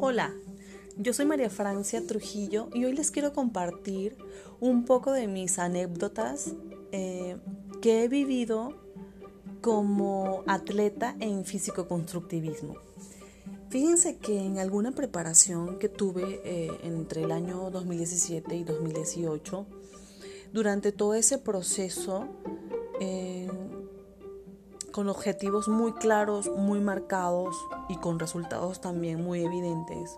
Hola, yo soy María Francia Trujillo y hoy les quiero compartir un poco de mis anécdotas eh, que he vivido como atleta en físico-constructivismo. Fíjense que en alguna preparación que tuve eh, entre el año 2017 y 2018, durante todo ese proceso, eh, con objetivos muy claros, muy marcados y con resultados también muy evidentes,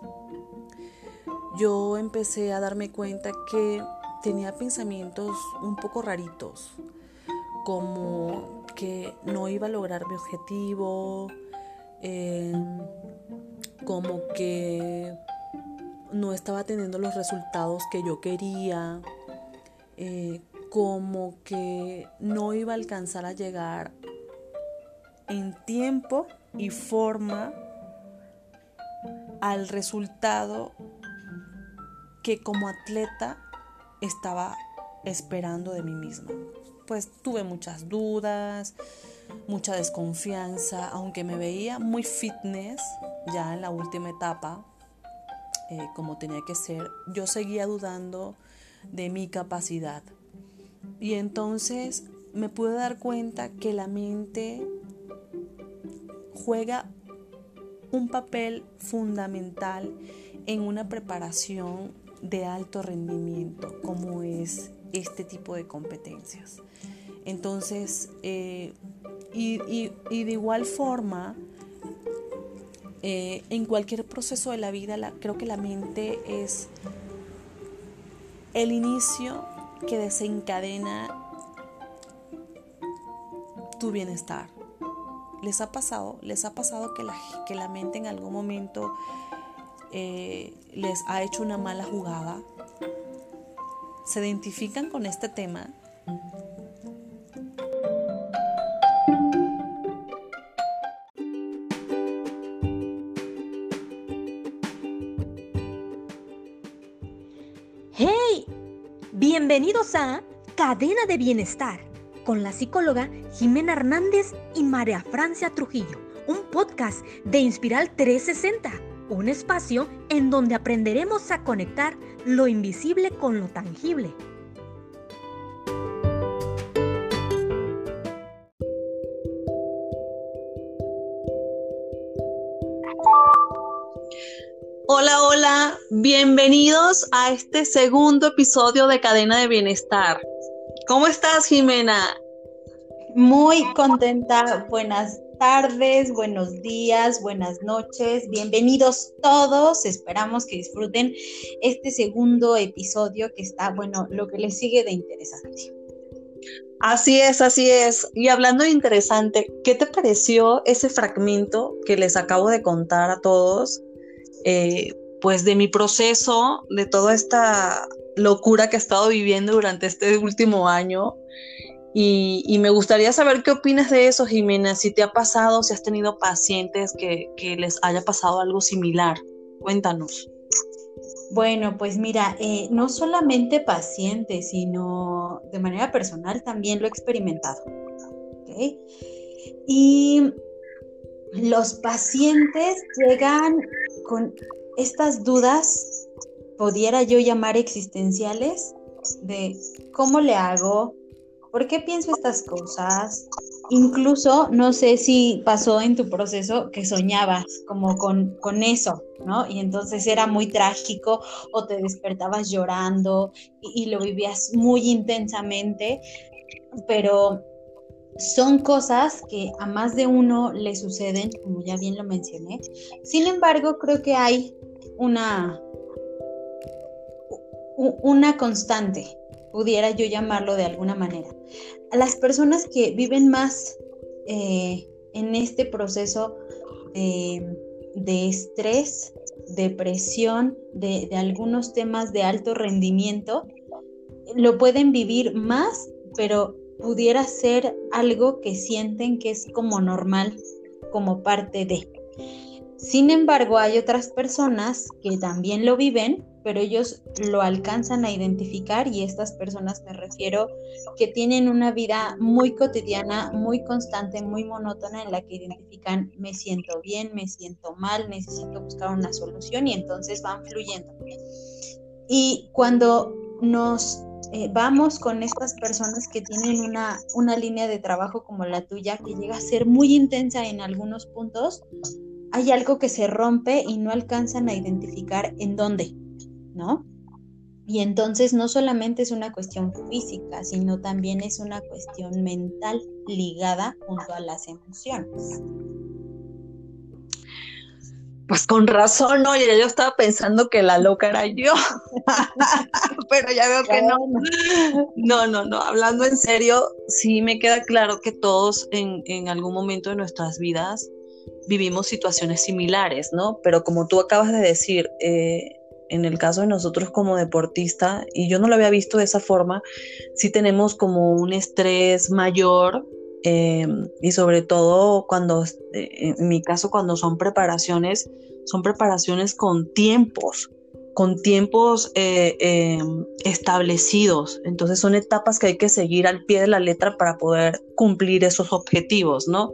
yo empecé a darme cuenta que tenía pensamientos un poco raritos, como que no iba a lograr mi objetivo, eh, como que no estaba teniendo los resultados que yo quería, eh, como que no iba a alcanzar a llegar en tiempo y forma al resultado que como atleta estaba esperando de mí misma. Pues tuve muchas dudas, mucha desconfianza, aunque me veía muy fitness ya en la última etapa, eh, como tenía que ser, yo seguía dudando de mi capacidad. Y entonces me pude dar cuenta que la mente juega un papel fundamental en una preparación de alto rendimiento como es este tipo de competencias. Entonces, eh, y, de igual forma, eh, en cualquier proceso de la vida, creo que la mente es el inicio que desencadena tu bienestar. ¿Les ha pasado? ¿Les ha pasado que la, que la mente en algún momento eh, les ha hecho una mala jugada? ¿Se identifican con este tema? ¡Hey! Bienvenidos a Cadena de Bienestar con la psicóloga Jimena Hernández y María Francia Trujillo, un podcast de Inspiral 360 un espacio en donde aprenderemos a conectar lo invisible con lo tangible. Hola, hola, bienvenidos a este segundo episodio de Cadena de Bienestar. ¿Cómo estás, Jimena? Muy contenta, buenas tardes, buenos días, buenas noches, bienvenidos todos. Esperamos que disfruten este segundo episodio que está, bueno, lo que les sigue de interesante. Así es, así es. Y hablando de interesante, ¿qué te pareció ese fragmento que les acabo de contar a todos? Eh, pues de mi proceso, de toda esta locura que he estado viviendo durante este último año y, me gustaría saber qué opinas de eso, Jimena, si te ha pasado, si has tenido pacientes que, les haya pasado algo similar. Cuéntanos. Bueno, pues mira, eh, no solamente pacientes, sino de manera personal también lo he experimentado. Y los pacientes llegan con estas dudas, pudiera yo llamar existenciales, de cómo le hago, ¿por qué pienso estas cosas? Incluso, no sé si pasó en tu proceso que soñabas como con, con eso, ¿no? Y entonces era muy trágico o te despertabas llorando y, y lo vivías muy intensamente, pero son cosas que a más de uno le suceden, como ya bien lo mencioné. Sin embargo, creo que hay una, una constante pudiera yo llamarlo de alguna manera. Las personas que viven más eh, en este proceso de, estrés, depresión, de, de algunos temas de alto rendimiento, lo pueden vivir más, pero pudiera ser algo que sienten que es como normal, como parte de. Sin embargo, hay otras personas que también lo viven, pero ellos lo alcanzan a identificar y estas personas me refiero que tienen una vida muy cotidiana, muy constante, muy monótona en la que identifican me siento bien, me siento mal, necesito buscar una solución y entonces van fluyendo. Y cuando nos eh, vamos con estas personas que tienen una, una línea de trabajo como la tuya, que llega a ser muy intensa en algunos puntos, hay algo que se rompe y no alcanzan a identificar en dónde, ¿no? Y entonces no solamente es una cuestión física, sino también es una cuestión mental ligada junto a las emociones. Pues con razón, oye, yo estaba pensando que la loca era yo, pero ya veo que no. No, no, no, hablando en serio, sí me queda claro que todos en, en algún momento de nuestras vidas vivimos situaciones similares, ¿no? Pero como tú acabas de decir, eh, en el caso de nosotros como deportista, y yo no lo había visto de esa forma, sí tenemos como un estrés mayor eh, y sobre todo cuando, eh, en mi caso, cuando son preparaciones, son preparaciones con tiempos, con tiempos establecidos. Entonces son etapas que hay que seguir al pie de la letra para poder cumplir esos objetivos, ¿no?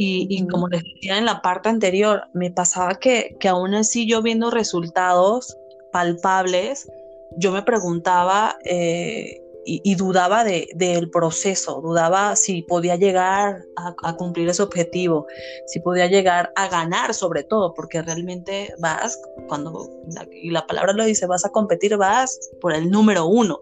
Y, como les decía en la parte anterior, me pasaba que, que aún así yo viendo resultados palpables, yo me preguntaba eh, y, dudaba del proceso, dudaba si podía llegar a, cumplir ese objetivo, si podía llegar a ganar sobre todo, porque realmente vas, cuando, y la palabra lo dice, vas a competir, vas por el número uno.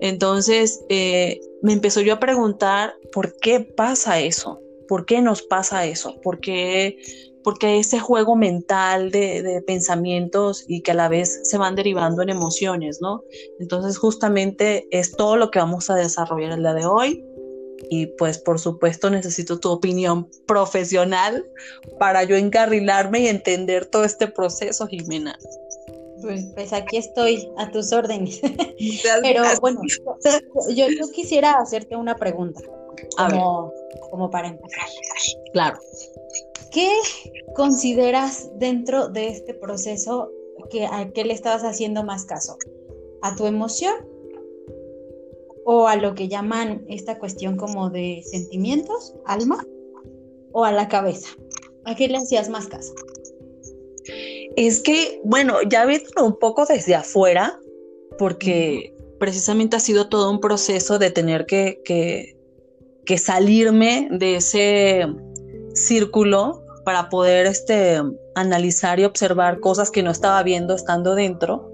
Entonces eh, me empezó yo a preguntar, ¿por qué pasa eso? ¿Por qué nos pasa eso? ¿Por qué, porque ese juego mental de, pensamientos y que a la vez se van derivando en emociones, ¿no? Entonces justamente es todo lo que vamos a desarrollar el día de hoy y pues por supuesto necesito tu opinión profesional para yo encarrilarme y entender todo este proceso, Jimena. Pues, pues aquí estoy a tus órdenes. Pero bueno, yo, yo quisiera hacerte una pregunta como, como para empezar. Claro. ¿Qué consideras dentro de este proceso que a qué le estabas haciendo más caso? ¿A tu emoción? ¿O a lo que llaman esta cuestión como de sentimientos, alma? ¿O a la cabeza? ¿A qué le hacías más caso? Es que, bueno, ya visto un poco desde afuera, porque precisamente ha sido todo un proceso de tener que, que que salirme de ese círculo para poder este, analizar y observar cosas que no estaba viendo estando dentro,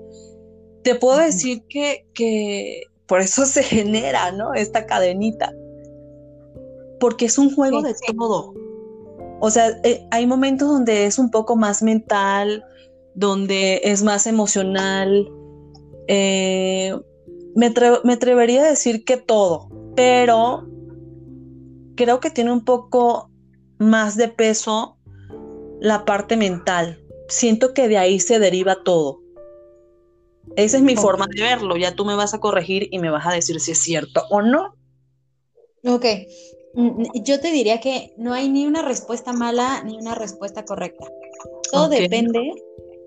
te puedo decir que, que por eso se genera ¿no? esta cadenita, porque es un juego de todo. O sea, eh, hay momentos donde es un poco más mental, donde es más emocional. Eh, me, me atrevería a decir que todo, pero creo que tiene un poco más de peso la parte mental. Siento que de ahí se deriva todo. Esa es mi forma de verlo. Ya tú me vas a corregir y me vas a decir si es cierto o no. Ok. Mm, yo te diría que no hay ni una respuesta mala ni una respuesta correcta. Todo depende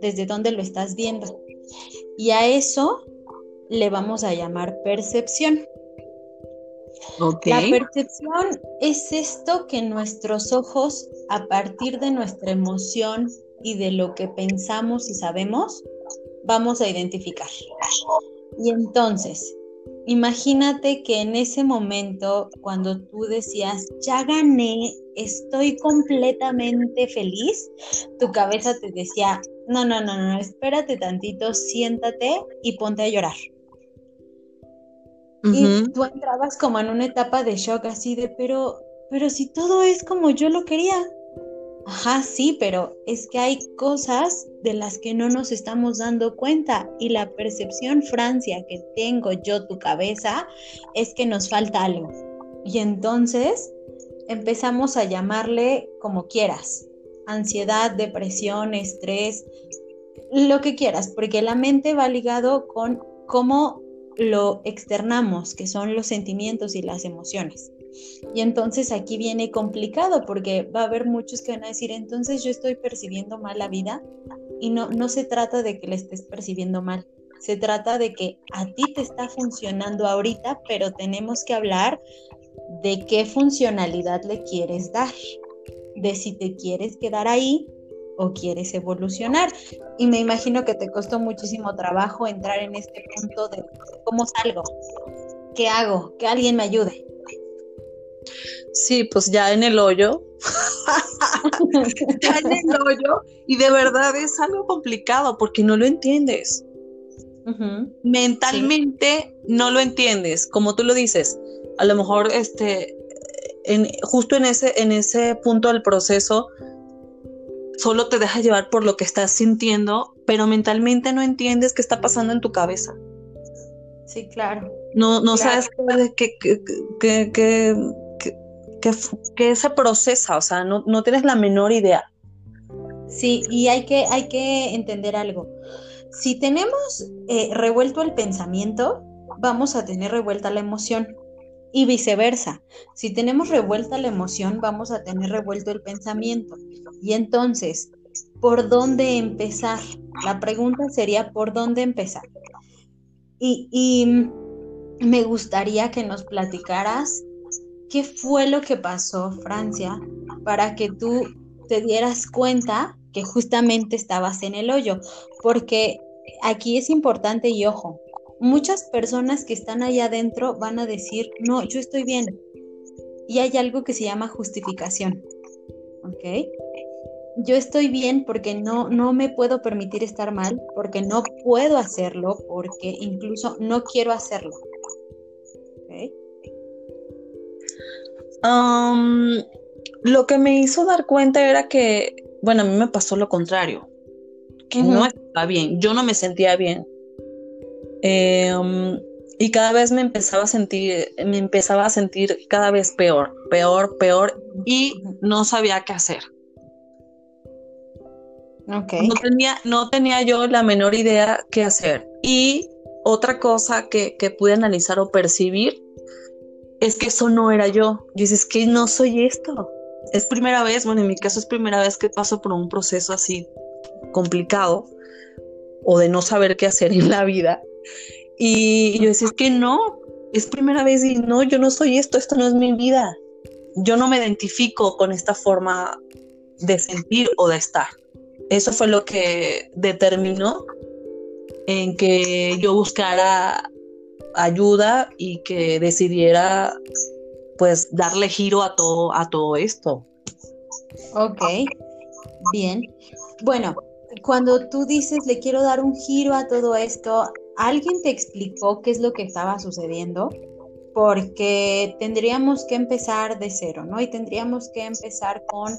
desde dónde lo estás viendo. Y a eso le vamos a llamar percepción. La percepción es esto que nuestros ojos, a partir de nuestra emoción y de lo que pensamos y sabemos, vamos a identificar. Y entonces, imagínate que en ese momento, cuando tú decías, ya gané, estoy completamente feliz, tu cabeza te decía, no, no, no, no, espérate tantito, siéntate y ponte a llorar. Y tú entrabas como en una etapa de shock así de, pero, pero si todo es como yo lo quería. Ajá, sí, pero es que hay cosas de las que no nos estamos dando cuenta y la percepción, Francia, que tengo yo, tu cabeza, es que nos falta algo. Y entonces empezamos a llamarle como quieras, ansiedad, depresión, estrés, lo que quieras, porque la mente va ligado con cómo lo externamos, que son los sentimientos y las emociones. Y entonces aquí viene complicado porque va a haber muchos que van a decir, entonces yo estoy percibiendo mal la vida. Y no, no se trata de que le estés percibiendo mal, se trata de que a ti te está funcionando ahorita, pero tenemos que hablar de qué funcionalidad le quieres dar, de si te quieres quedar ahí o quieres evolucionar. Y me imagino que te costó muchísimo trabajo entrar en este punto de cómo salgo, qué hago, que alguien me ayude. Sí, pues ya en el hoyo. ya en el hoyo. Y de verdad es algo complicado porque no lo entiendes. Mentalmente no lo entiendes, como tú lo dices. A lo mejor este, en, justo en ese, en ese punto del proceso, solo te dejas llevar por lo que estás sintiendo, pero mentalmente no entiendes qué está pasando en tu cabeza. Sí, claro. No, no sabes qué, qué, qué, se procesa, o sea, no, no, tienes la menor idea. Sí, y hay que, hay que entender algo. Si tenemos eh, revuelto el pensamiento, vamos a tener revuelta la emoción. Y viceversa, si tenemos revuelta la emoción, vamos a tener revuelto el pensamiento. Y entonces, ¿por dónde empezar? La pregunta sería, ¿por dónde empezar? Y, y me gustaría que nos platicaras qué fue lo que pasó, Francia, para que tú te dieras cuenta que justamente estabas en el hoyo, porque aquí es importante y ojo, muchas personas que están allá adentro van a decir, no, yo estoy bien. Y hay algo que se llama justificación. ¿Ok? Yo estoy bien porque no, no me puedo permitir estar mal, porque no puedo hacerlo, porque incluso no quiero hacerlo. ¿Ok? Um, lo que me hizo dar cuenta era que, bueno, a mí me pasó lo contrario que no estaba bien, yo no me sentía bien. Em, y cada vez me empezaba a sentir, me empezaba a sentir cada vez peor, peor, peor, y no sabía qué hacer. Okay. No, tenía, no tenía yo la menor idea qué hacer. Y otra cosa que, que pude analizar o percibir es que eso no era yo. Yo es que no soy esto. Es primera vez, bueno, en mi caso es primera vez que paso por un proceso así complicado o de no saber qué hacer en la vida. Y yo decía, que no, es primera vez y no, yo no soy esto, esto no es mi vida. Yo no me identifico con esta forma de sentir o de estar. Eso fue lo que determinó en que yo buscara ayuda y que decidiera pues darle giro a todo, a todo esto. Ok, bien. Bueno, cuando tú dices le quiero dar un giro a todo esto, ¿alguien te explicó qué es lo que estaba sucediendo? Porque tendríamos que empezar de cero, ¿no? Y tendríamos que empezar con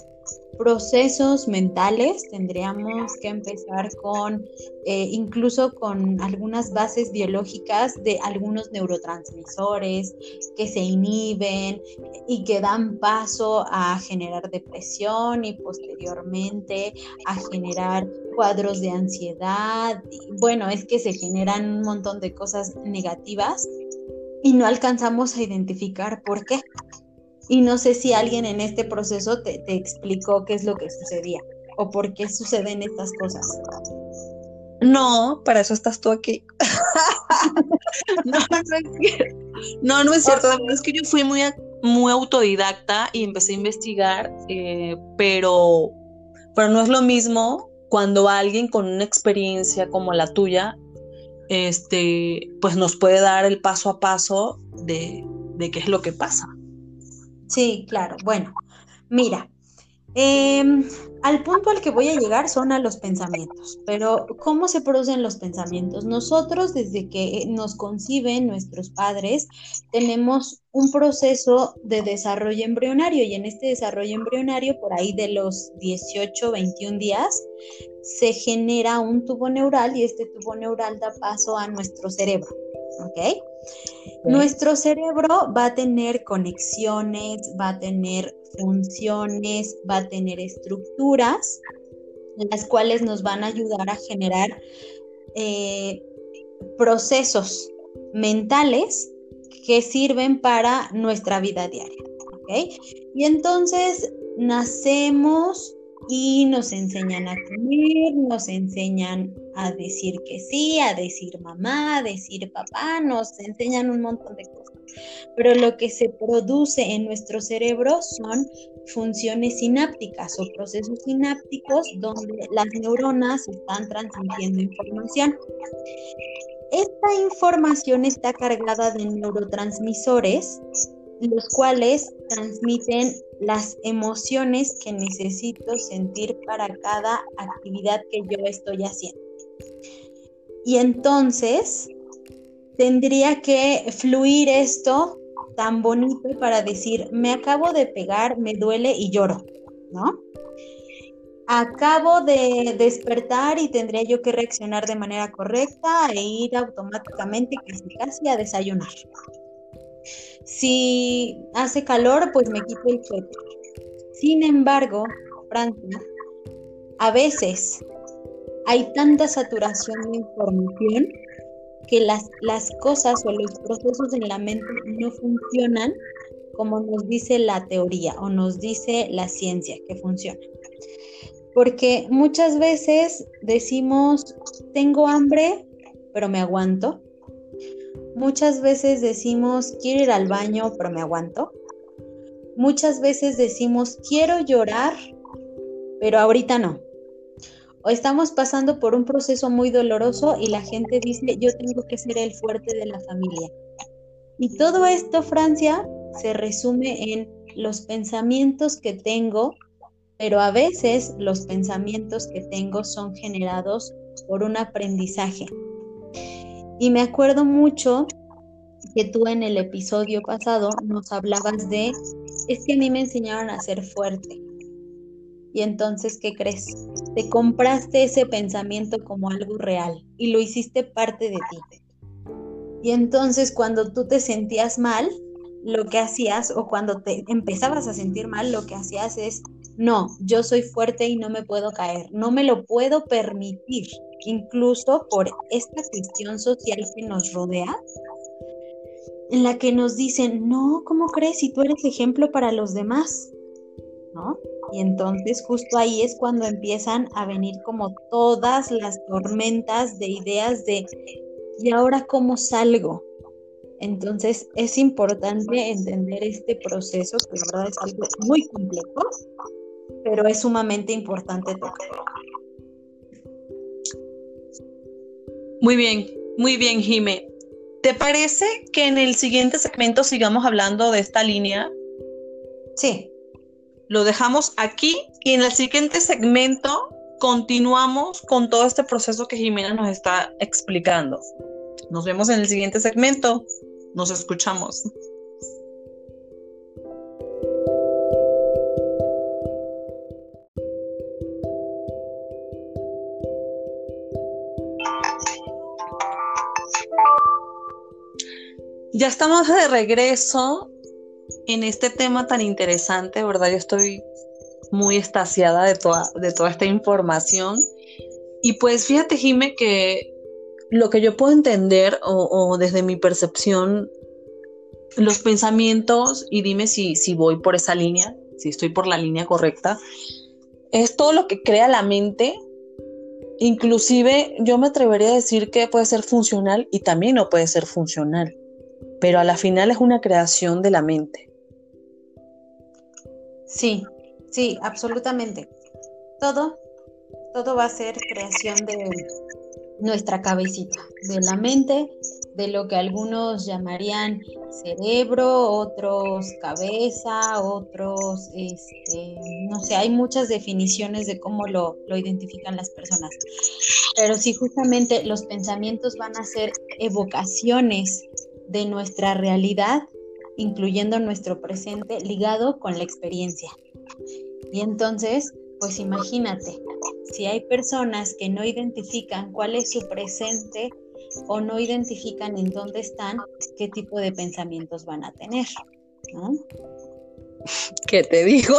procesos mentales, tendríamos que empezar con eh, incluso con algunas bases biológicas de algunos neurotransmisores que se inhiben y que dan paso a generar depresión y posteriormente a generar cuadros de ansiedad. Bueno, es que se generan un montón de cosas negativas y no alcanzamos a identificar por qué. Y no sé si alguien en este proceso te, explicó qué es lo que sucedía o por qué suceden estas cosas. No, para eso estás tú aquí. no, no es cierto. No, no es cierto. es que yo fui muy, muy autodidacta y empecé a investigar, eh, pero, pero no es lo mismo cuando alguien con una experiencia como la tuya, este, pues nos puede dar el paso a paso de, de qué es lo que pasa. Sí, claro. Bueno, mira, em, al punto al que voy a llegar son a los pensamientos, pero ¿cómo se producen los pensamientos? Nosotros desde que nos conciben nuestros padres tenemos un proceso de desarrollo embrionario y en este desarrollo embrionario, por ahí de los 18, 21 días, se genera un tubo neural y este tubo neural da paso a nuestro cerebro. ¿Ok? Nuestro cerebro va a tener conexiones, va a tener funciones, va a tener estructuras, las cuales nos van a ayudar a generar eh, procesos mentales que sirven para nuestra vida diaria. Y entonces nacemos y nos enseñan a comer, nos enseñan a decir que sí, a decir mamá, a decir papá, nos enseñan un montón de cosas. Pero lo que se produce en nuestro cerebro son funciones sinápticas o procesos sinápticos donde las neuronas están transmitiendo información. Esta información está cargada de neurotransmisores, los cuales transmiten las emociones que necesito sentir para cada actividad que yo estoy haciendo. Y entonces tendría que fluir esto tan bonito para decir, me acabo de pegar, me duele y lloro, ¿no? Acabo de despertar y tendría yo que reaccionar de manera correcta e ir automáticamente casi, casi a desayunar. Si hace calor, pues me quito el suéter. Sin embargo, Francia, a veces hay tanta saturación de información que las, las cosas o los procesos en la mente no funcionan como nos dice la teoría o nos dice la ciencia que funciona. Porque muchas veces decimos, tengo hambre, pero me aguanto. Muchas veces decimos, quiero ir al baño, pero me aguanto. Muchas veces decimos, quiero llorar, pero ahorita no. O estamos pasando por un proceso muy doloroso y la gente dice, yo tengo que ser el fuerte de la familia. Y todo esto, Francia, se resume en los pensamientos que tengo, pero a veces los pensamientos que tengo son generados por un aprendizaje. Y me acuerdo mucho que tú en el episodio pasado nos hablabas de, es que a mí me enseñaron a ser fuerte. Y entonces, ¿qué crees? Te compraste ese pensamiento como algo real y lo hiciste parte de ti. Y entonces cuando tú te sentías mal, lo que hacías, o cuando te empezabas a sentir mal, lo que hacías es, no, yo soy fuerte y no me puedo caer, no me lo puedo permitir incluso por esta cuestión social que nos rodea, en la que nos dicen, no, ¿cómo crees si tú eres ejemplo para los demás? ¿No? Y entonces justo ahí es cuando empiezan a venir como todas las tormentas de ideas de, ¿y ahora cómo salgo? Entonces es importante entender este proceso, que la verdad es algo muy complejo, pero es sumamente importante tocarlo. Muy bien, muy bien, Jime. ¿Te parece que en el siguiente segmento sigamos hablando de esta línea? Sí. Lo dejamos aquí y en el siguiente segmento continuamos con todo este proceso que Jimena nos está explicando. Nos vemos en el siguiente segmento. Nos escuchamos. Ya estamos de regreso en este tema tan interesante, ¿verdad? Yo estoy muy estaciada de toda, de toda esta información. Y pues fíjate, Jime, que lo que yo puedo entender o, desde mi percepción, los pensamientos, y dime si, si voy por esa línea, si estoy por la línea correcta, es todo lo que crea la mente. Inclusive yo me atrevería a decir que puede ser funcional y también no puede ser funcional pero a la final es una creación de la mente. Sí, sí, absolutamente. Todo, todo va a ser creación de nuestra cabecita, de la mente, de lo que algunos llamarían cerebro, otros cabeza, otros, este, no sé, hay muchas definiciones de cómo lo, lo identifican las personas. Pero sí, justamente los pensamientos van a ser evocaciones de nuestra realidad, incluyendo nuestro presente, ligado con la experiencia. Y entonces, pues imagínate, si hay personas que no identifican cuál es su presente o no identifican en dónde están, qué tipo de pensamientos van a tener. ¿Qué te digo?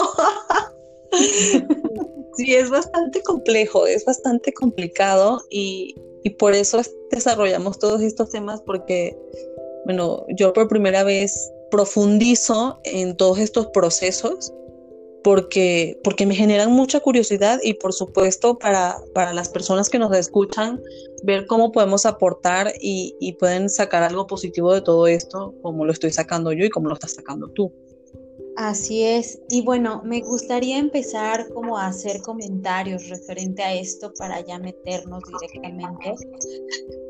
sí, es bastante complejo, es bastante complicado y, y por eso desarrollamos todos estos temas porque bueno, yo por primera vez profundizo en todos estos procesos porque, porque me generan mucha curiosidad y por supuesto para, para las personas que nos escuchan, ver cómo podemos aportar y, y pueden sacar algo positivo de todo esto, como lo estoy sacando yo y como lo estás sacando tú. Así es. Y bueno, me gustaría empezar como a hacer comentarios referente a esto para ya meternos directamente.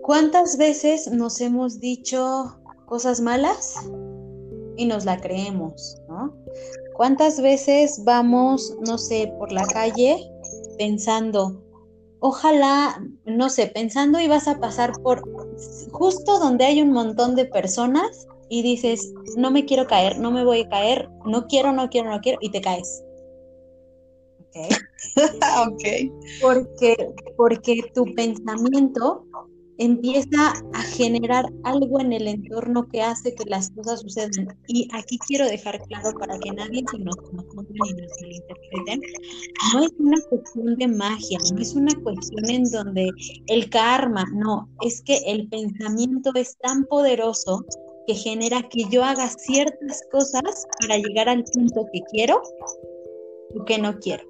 ¿Cuántas veces nos hemos dicho cosas malas y nos la creemos, ¿no? ¿Cuántas veces vamos, no sé, por la calle pensando, ojalá, no sé, pensando y vas a pasar por justo donde hay un montón de personas y dices, no me quiero caer, no me voy a caer, no quiero, no quiero, no quiero, y te caes. Ok. okay. Porque, porque tu pensamiento empieza a generar algo en el entorno que hace que las cosas sucedan. Y aquí quiero dejar claro para que nadie se nos confunda ni nos interpreten, no es una cuestión de magia, no es una cuestión en donde el karma, no, es que el pensamiento es tan poderoso que genera que yo haga ciertas cosas para llegar al punto que quiero o que no quiero.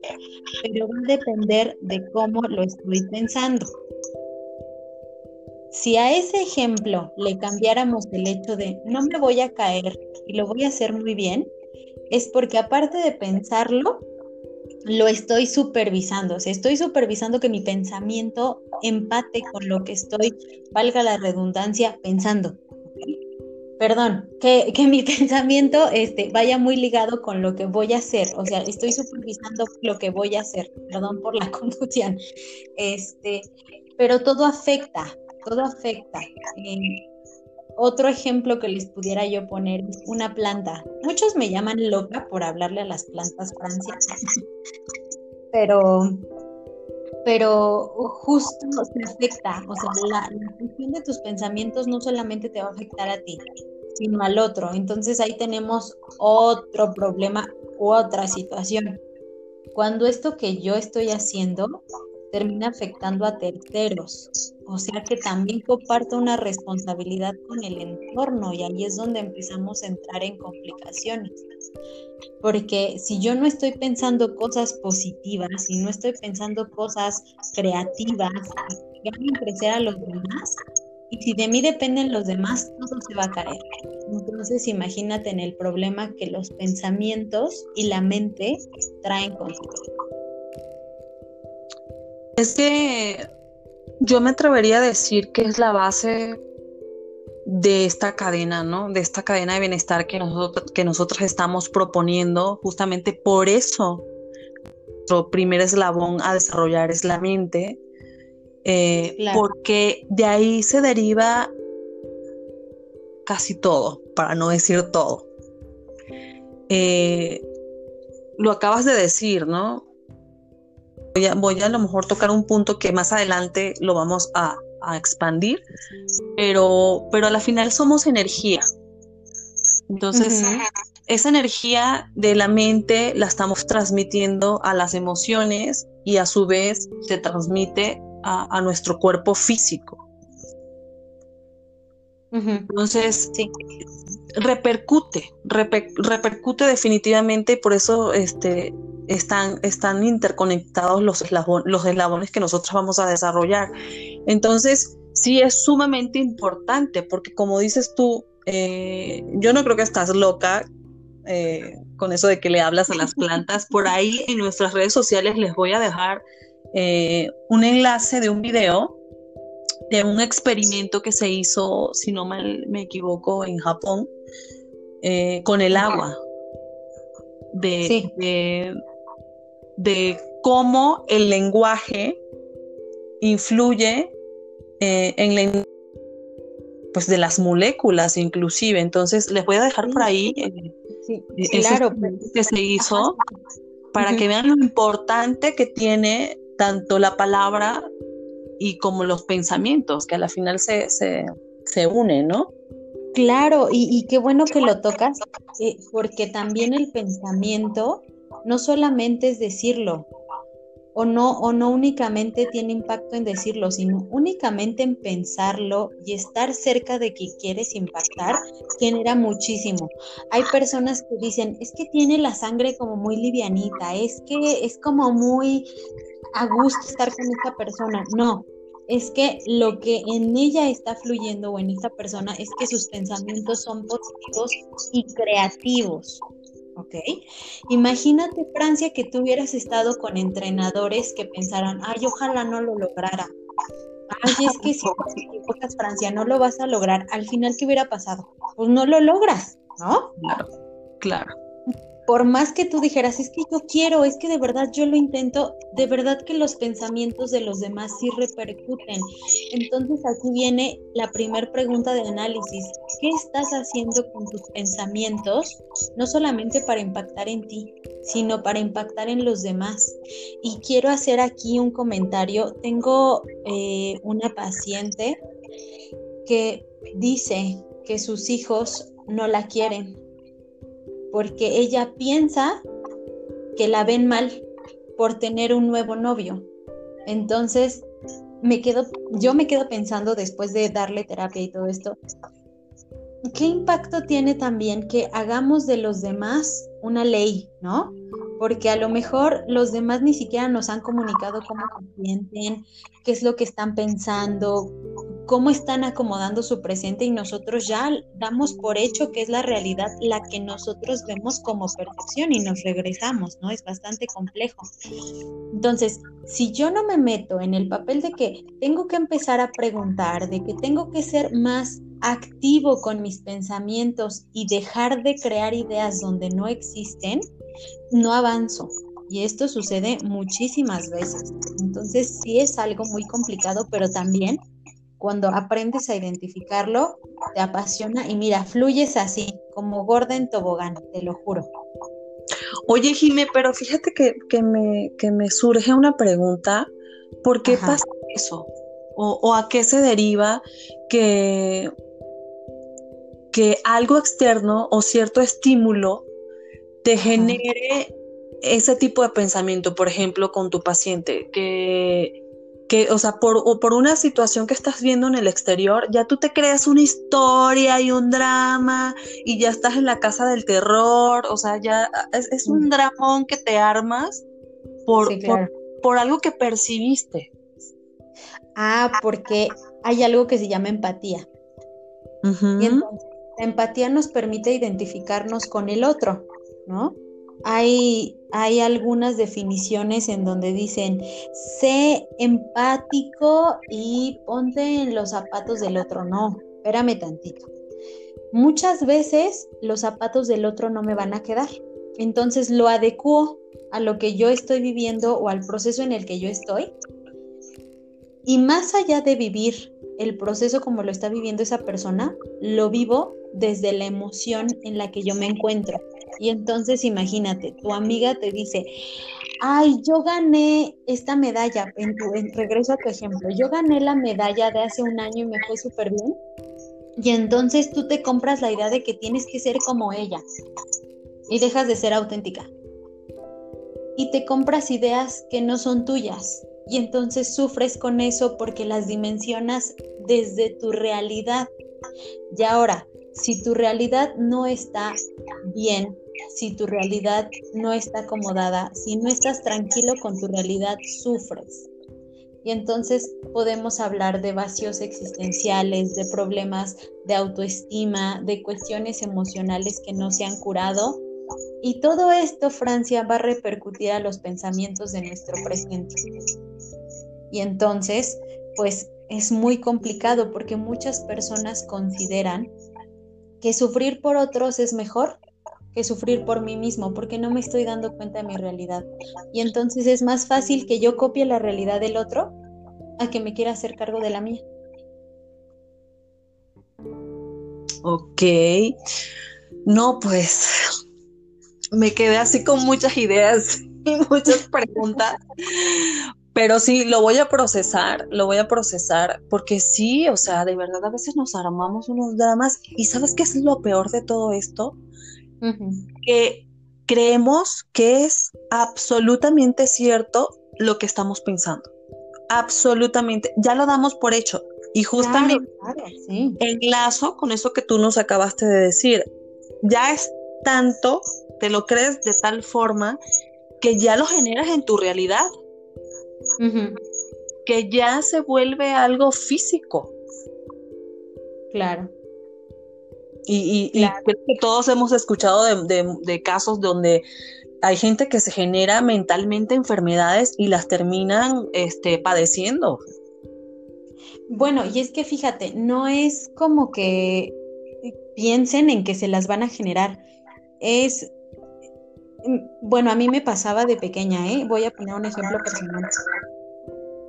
Pero va a depender de cómo lo estoy pensando. Si a ese ejemplo le cambiáramos el hecho de no me voy a caer y lo voy a hacer muy bien, es porque aparte de pensarlo, lo estoy supervisando. O estoy supervisando que mi pensamiento empate con lo que estoy, valga la redundancia, pensando perdón, que, mi pensamiento este, vaya muy ligado con lo que voy a hacer. O sea, estoy supervisando lo que voy a hacer. Perdón por la confusión. Este, pero todo afecta, todo afecta. Eh, otro ejemplo que les pudiera yo poner es una planta. Muchos me llaman loca por hablarle a las plantas francesas, pero pero justo se afecta, o sea, la, cuestión de tus pensamientos no solamente te va a afectar a ti, sino al otro. Entonces ahí tenemos otro problema u otra situación. Cuando esto que yo estoy haciendo termina afectando a terceros, o sea que también comparto una responsabilidad con el entorno y ahí es donde empezamos a entrar en complicaciones. Porque si yo no estoy pensando cosas positivas, si no estoy pensando cosas creativas que hagan crecer a los demás, y si de mí dependen los demás, todo se va a caer. Entonces imagínate en el problema que los pensamientos y la mente traen consigo. Es que yo me atrevería a decir que es la base de esta cadena, ¿no? De esta cadena de bienestar que nosotros, que nosotros estamos proponiendo, justamente por eso nuestro primer eslabón a desarrollar es la mente, eh, porque de ahí se deriva casi todo, para no decir todo. Eh, lo acabas de decir, ¿no? Voy a, a, lo mejor tocar un punto que más adelante lo vamos a, expandir, pero, pero a la final somos energía. Entonces, esa energía de la mente la estamos transmitiendo a las emociones y a su vez se transmite a, nuestro cuerpo físico. Entonces, repercute, repercute definitivamente y por eso este, están, están interconectados los, los eslabones que nosotros vamos a desarrollar. Entonces, sí es sumamente importante porque como dices tú, eh, yo no creo que estás loca eh, con eso de que le hablas a las plantas. Por ahí en nuestras redes sociales les voy a dejar eh, un enlace de un video de un experimento que se hizo, si no mal me equivoco, en Japón, eh, con el agua. De, de, cómo el lenguaje influye eh, en la pues de las moléculas inclusive. Entonces les voy a dejar por ahí claro, que se hizo para que vean lo importante que tiene tanto la palabra y como los pensamientos, que a la final se, se, unen, ¿no? Claro, y, qué bueno que lo tocas, eh, porque también el pensamiento no solamente es decirlo, o no, o no únicamente tiene impacto en decirlo, sino únicamente en pensarlo y estar cerca de que quieres impactar, genera muchísimo. Hay personas que dicen, es que tiene la sangre como muy livianita, es que es como muy a gusto estar con esta persona. No, es que lo que en ella está fluyendo o en esta persona es que sus pensamientos son positivos y creativos. ¿ok? Imagínate, Francia, que tú hubieras estado con entrenadores que pensaran, ay, ojalá no lo lograra. Ay, es que si equivocas, Francia, no lo vas a lograr. Al final, ¿qué hubiera pasado? Pues no lo logras, ¿no? Claro, claro por más que tú dijeras, es que yo quiero, es que de verdad yo lo intento, de verdad que los pensamientos de los demás sí repercuten. Entonces aquí viene la primera pregunta de análisis. ¿Qué estás haciendo con tus pensamientos? No solamente para impactar en ti, sino para impactar en los demás. Y quiero hacer aquí un comentario. Tengo eh, una paciente que dice que sus hijos no la quieren porque ella piensa que la ven mal por tener un nuevo novio. Entonces, me quedo, yo me quedo pensando después de darle terapia y todo esto, ¿qué impacto tiene también que hagamos de los demás una ley, ¿no? Porque a lo mejor los demás ni siquiera nos han comunicado cómo se sienten, qué es lo que están pensando, cómo están acomodando su presente y nosotros ya damos por hecho que es la realidad la que nosotros vemos como perfección y nos regresamos, ¿no? Es bastante complejo. Entonces, si yo no me meto en el papel de que tengo que empezar a preguntar, de que tengo que ser más activo con mis pensamientos y dejar de crear ideas donde no existen, no avanzo. Y esto sucede muchísimas veces. Entonces sí es algo muy complicado, pero también cuando aprendes a identificarlo, te apasiona y mira, fluyes así, como gorda en tobogán, te lo juro. Oye, Jime, pero fíjate que, me, me, surge una pregunta. ¿Por qué pasa eso? O, a qué se deriva que, que algo externo o cierto estímulo te genere ese tipo de pensamiento, por ejemplo, con tu paciente, que que, o sea, por, o por una situación que estás viendo en el exterior, ya tú te creas una historia y un drama y ya estás en la casa del terror, o sea, ya es, un dramón que te armas por, por, algo que percibiste. Ah, porque hay algo que se llama empatía. Y entonces, la empatía nos permite identificarnos con el otro, ¿no? Hay, hay algunas definiciones en donde dicen, sé empático y ponte en los zapatos del otro. No, espérame tantito. Muchas veces los zapatos del otro no me van a quedar. Entonces lo adecuo a lo que yo estoy viviendo o al proceso en el que yo estoy. Y más allá de vivir el proceso como lo está viviendo esa persona, lo vivo desde la emoción en la que yo me encuentro. Y entonces imagínate, tu amiga te dice, ay, yo gané esta medalla, en, tu, regreso a tu ejemplo, yo gané la medalla de hace un año y me fue súper bien. Y entonces tú te compras la idea de que tienes que ser como ella y dejas de ser auténtica. Y te compras ideas que no son tuyas. Y entonces sufres con eso porque las dimensionas desde tu realidad. Y ahora, si tu realidad no está bien, si tu realidad no está acomodada, si no estás tranquilo con tu realidad, sufres. Y entonces podemos hablar de vacíos existenciales, de problemas de autoestima, de cuestiones emocionales que no se han curado. Y todo esto, Francia, va a repercutir a los pensamientos de nuestro presente. Y entonces, pues es muy complicado porque muchas personas consideran que sufrir por otros es mejor que sufrir por mí mismo, porque no me estoy dando cuenta de mi realidad. Y entonces es más fácil que yo copie la realidad del otro a que me quiera hacer cargo de la mía. Ok. No, pues me quedé así con muchas ideas y muchas preguntas, pero sí, lo voy a procesar, lo voy a procesar, porque sí, o sea, de verdad a veces nos armamos unos dramas y ¿sabes qué es lo peor de todo esto? que creemos que es absolutamente cierto lo que estamos pensando. Absolutamente, ya lo damos por hecho. Y justamente enlazo con eso que tú nos acabaste de decir. Ya es tanto, te lo crees de tal forma que ya lo generas en tu realidad. Que ya se vuelve algo físico. Claro. Y, creo que todos hemos escuchado de, casos donde hay gente que se genera mentalmente enfermedades y las terminan este, padeciendo. Bueno, y es que fíjate, no es como que piensen en que se las van a generar. Es, bueno, a mí me pasaba de pequeña, ¿eh? Voy a poner un ejemplo personal.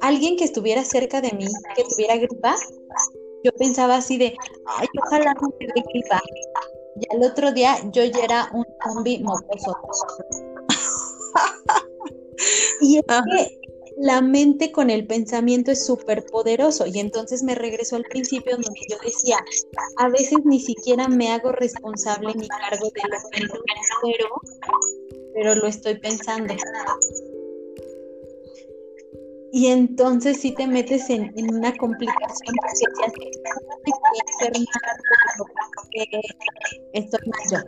Alguien que estuviera cerca de mí, que tuviera gripa, yo pensaba así de, ay, ojalá no me dé gripa. Y al otro día yo ya era un zombie mocoso. y es que la mente con el pensamiento es súper poderoso y entonces me regreso al principio donde yo decía, a veces ni siquiera me hago responsable ni cargo de lo que pero, pero lo estoy pensando. Y entonces sí te metes en, una complicación porque te estoy mal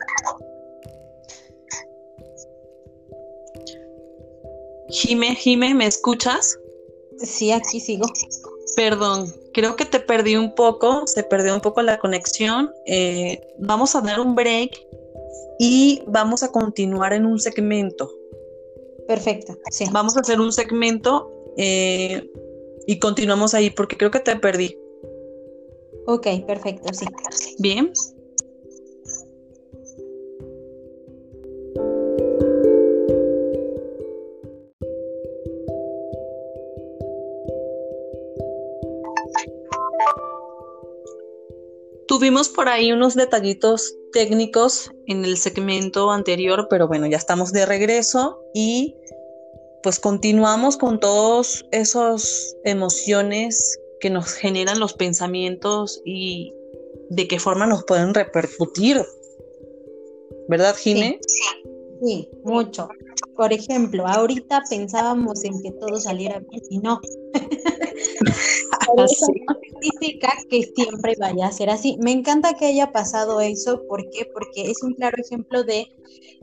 Jime, Jime, ¿me escuchas? Sí, aquí sigo. Perdón, creo que te perdí un poco, se perdió un poco la conexión. Eh, vamos a dar un break y vamos a continuar en un segmento. Perfecto, sí. Vamos a hacer un segmento eh, y continuamos ahí porque creo que te perdí. Ok, perfecto, sí. Bien. Tuvimos por ahí unos detallitos técnicos en el segmento anterior, pero bueno, ya estamos de regreso y pues continuamos con todos esos emociones que nos generan los pensamientos y de qué forma nos pueden repercutir. ¿Verdad, Jimé? sí, mucho. Por ejemplo, ahorita pensábamos en que todo saliera bien y no. eso significa que siempre vaya a ser así. Me encanta que haya pasado eso. ¿Por qué? Porque es un claro ejemplo de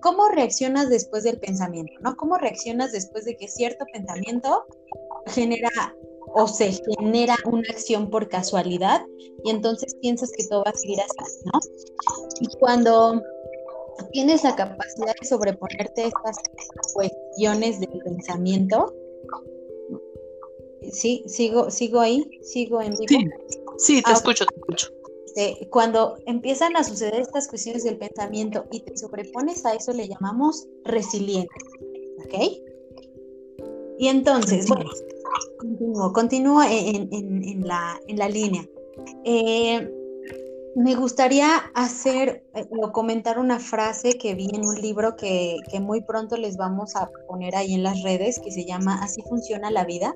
cómo reaccionas después del pensamiento, ¿no? Cómo reaccionas después de que cierto pensamiento genera o se genera una acción por casualidad y entonces piensas que todo va a seguir así, ¿no? Y cuando tienes la capacidad de sobreponerte a estas cuestiones del pensamiento, sí, sigo, sigo ahí, sigo en vivo. Sí, te ah, escucho, te escucho. Este, cuando empiezan a suceder estas cuestiones del pensamiento y te sobrepones a eso, le llamamos resiliente. ¿Ok? Y entonces, bueno, continúo, continúo en, la, línea. Eh, me gustaría hacer eh, o comentar una frase que vi en un libro que, que, muy pronto les vamos a poner ahí en las redes, que se llama Así funciona la vida,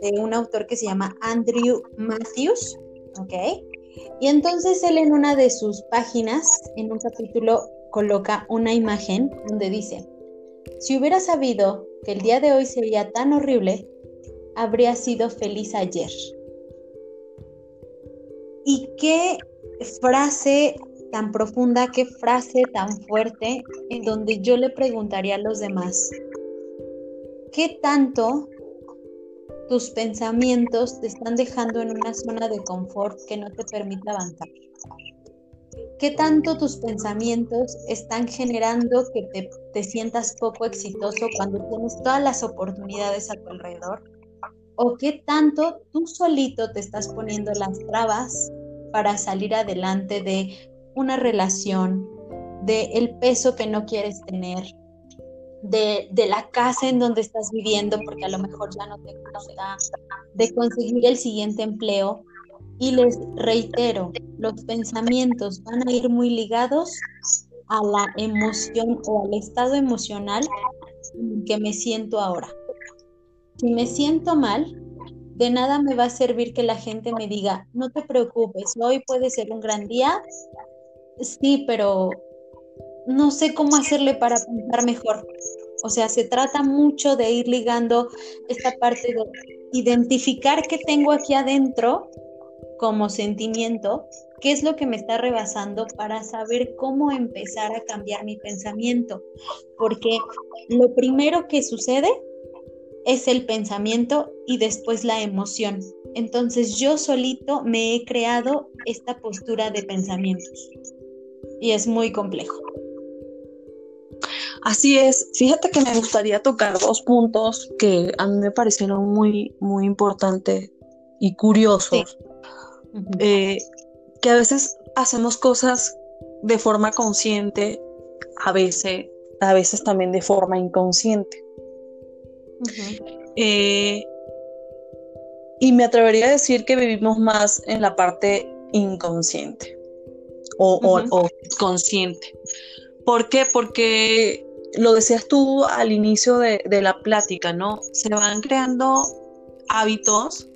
de un autor que se llama Andrew Matthews, ¿ok? Y entonces él en una de sus páginas, en un capítulo, coloca una imagen donde dice, si hubiera sabido que el día de hoy sería tan horrible, habría sido feliz ayer. Y qué frase tan profunda, qué frase tan fuerte, en donde yo le preguntaría a los demás, ¿qué tanto tus pensamientos te están dejando en una zona de confort que no te permite avanzar. ¿Qué tanto tus pensamientos están generando que te, te, sientas poco exitoso cuando tienes todas las oportunidades a tu alrededor? ¿O qué tanto tú solito te estás poniendo las trabas para salir adelante de una relación, de el peso que no quieres tener, de, la casa en donde estás viviendo, porque a lo mejor ya no te gusta, de conseguir el siguiente empleo. Y les reitero, los pensamientos van a ir muy ligados a la emoción o al estado emocional que me siento ahora. Si me siento mal, de nada me va a servir que la gente me diga, no te preocupes, hoy puede ser un gran día. Sí, pero no sé cómo hacerle para pensar mejor. O sea, se trata mucho de ir ligando esta parte de identificar qué tengo aquí adentro como sentimiento, qué es lo que me está rebasando para saber cómo empezar a cambiar mi pensamiento. Porque lo primero que sucede es el pensamiento y después la emoción. Entonces yo solito me he creado esta postura de pensamientos y es muy complejo. Así es, fíjate que me gustaría tocar dos puntos que a mí me parecieron muy, muy importantes y curiosos. Eh, que a veces hacemos cosas de forma consciente, a veces, a veces también de forma inconsciente. Eh, y me atrevería a decir que vivimos más en la parte inconsciente o, consciente. ¿Por qué? Porque lo decías tú al inicio de, la plática, ¿no? Se van creando hábitos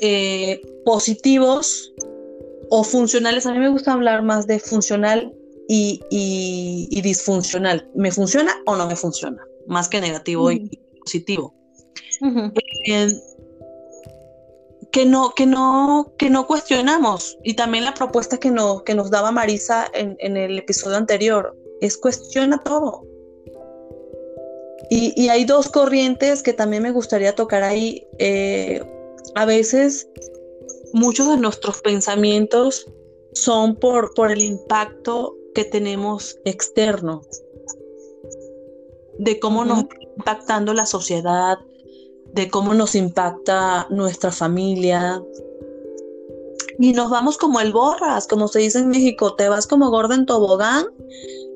eh, positivos o funcionales. A mí me gusta hablar más de funcional y, disfuncional. ¿Me funciona o no me funciona? Más que negativo y positivo. Eh, que no, que no, que no cuestionamos. Y también la propuesta que, no, que nos daba Marisa en, el episodio anterior es cuestiona todo. Y, hay dos corrientes que también me gustaría tocar ahí. Eh, a veces muchos de nuestros pensamientos son por, por el impacto que tenemos externo, de cómo nos está impactando la sociedad, de cómo nos impacta nuestra familia. Y nos vamos como el borras, como se dice en México, te vas como gorda en tobogán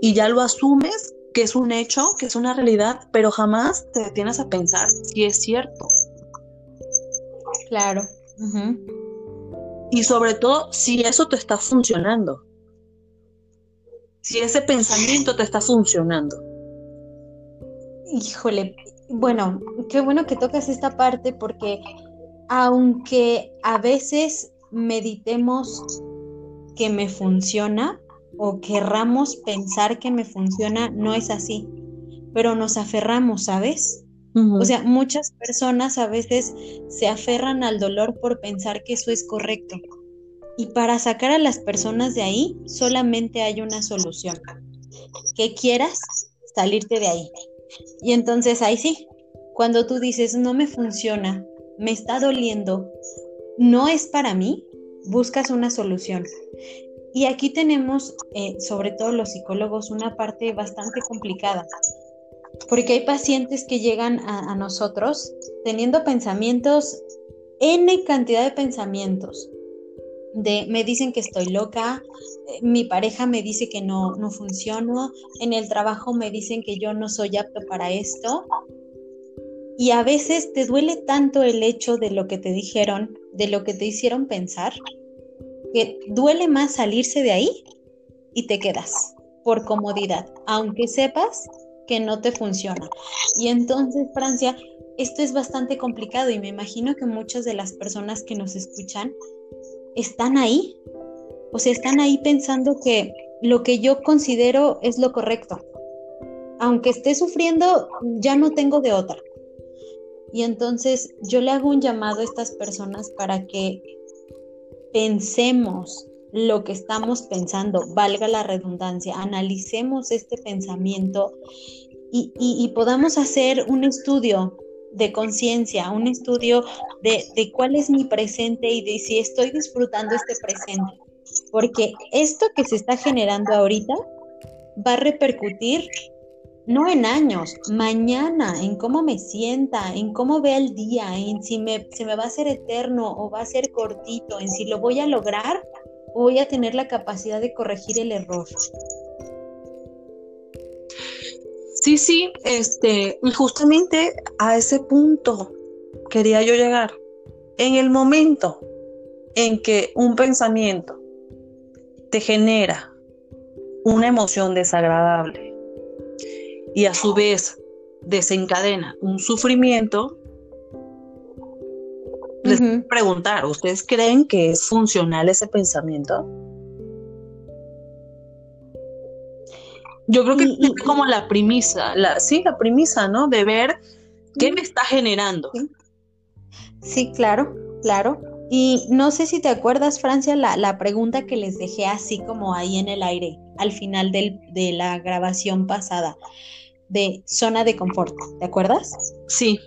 y ya lo asumes que es un hecho, que es una realidad, pero jamás te detienes a pensar si es cierto. Claro. Y sobre todo, si eso te está funcionando. Si ese pensamiento te está funcionando. Híjole, bueno, qué bueno que tocas esta parte porque aunque a veces meditemos que me funciona o querramos pensar que me funciona, no es así, pero nos aferramos, ¿sabes? O sea, muchas personas a veces se aferran al dolor por pensar que eso es correcto. Y para sacar a las personas de ahí, solamente hay una solución. Que quieras salirte de ahí. Y entonces ahí sí, cuando tú dices, no me funciona, me está doliendo, no es para mí, buscas una solución. Y aquí tenemos, eh, sobre todo los psicólogos, una parte bastante complicada, porque hay pacientes que llegan a, nosotros teniendo pensamientos, N cantidad de pensamientos, de me dicen que estoy loca, eh, mi pareja me dice que no, no funciono, en el trabajo me dicen que yo no soy apto para esto. Y a veces te duele tanto el hecho de lo que te dijeron, de lo que te hicieron pensar, que duele más salirse de ahí y te quedas por comodidad, aunque sepas que no te funciona. Y entonces, Francia, esto es bastante complicado y me imagino que muchas de las personas que nos escuchan están ahí. O sea, están ahí pensando que lo que yo considero es lo correcto. Aunque esté sufriendo, ya no tengo de otra. Y entonces yo le hago un llamado a estas personas para que pensemos lo que estamos pensando, valga la redundancia, analicemos este pensamiento y, podamos hacer un estudio de conciencia, un estudio de, de, cuál es mi presente y de si estoy disfrutando este presente. Porque esto que se está generando ahorita va a repercutir no en años, mañana, en cómo me sienta, en cómo vea el día, en si me, me va a hacer eterno o va a ser cortito, en si lo voy a lograr voy a tener la capacidad de corregir el error. Sí, sí, este, justamente a ese punto quería yo llegar. En el momento en que un pensamiento te genera una emoción desagradable y a su vez desencadena un sufrimiento, les preguntar, ¿ustedes creen que es funcional ese pensamiento? Yo creo que es como la premisa, la, sí, la premisa, ¿no? De ver qué me está generando. Sí, claro, claro. Y no sé si te acuerdas, Francia, la, la, pregunta que les dejé así como ahí en el aire, al final del, de la grabación pasada, de zona de confort, ¿te acuerdas? Sí,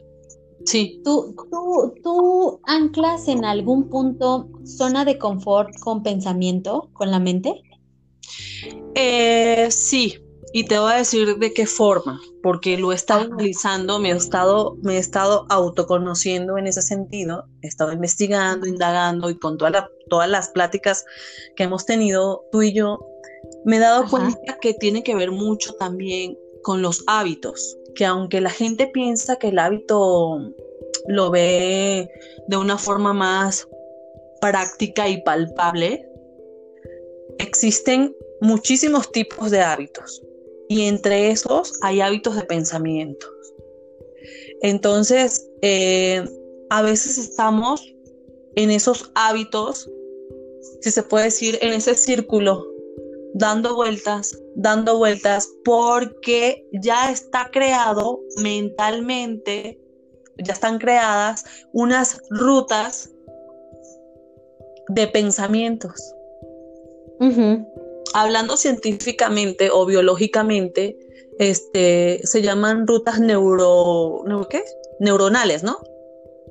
sí. ¿Tú, tú, tú anclas en algún punto zona de confort con pensamiento, con la mente? Eh, sí, y te voy a decir de qué forma, porque lo he estado analizando, me he estado, me he estado autoconociendo en ese sentido, he estado investigando, indagando y con todas las pláticas que hemos tenido tú y yo, me he dado cuenta que tiene que ver mucho también con los hábitos, que aunque la gente piensa que el hábito lo ve de una forma más práctica y palpable, existen muchísimos tipos de hábitos y entre esos hay hábitos de pensamiento. Entonces, eh, a veces estamos en esos hábitos, si se puede decir, en ese círculo, dando vueltas, dando vueltas, porque ya está creado mentalmente, ya están creadas unas rutas de pensamientos hablando científicamente o biológicamente, este, se llaman rutas neuro, ¿qué? neuronales, ¿no?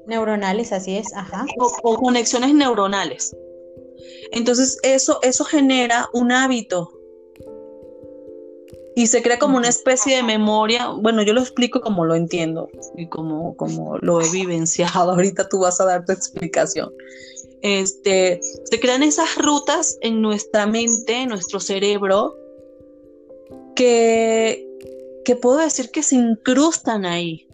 Neuronales, así es, ajá. O, conexiones neuronales. Entonces, eso, eso genera un hábito. Y se crea como una especie de memoria. Bueno, yo lo explico como lo entiendo y como, como lo he vivenciado. Ahorita tú vas a dar tu explicación este, se crean esas rutas en nuestra mente, en nuestro cerebro, que, que puedo decir que se incrustan ahí.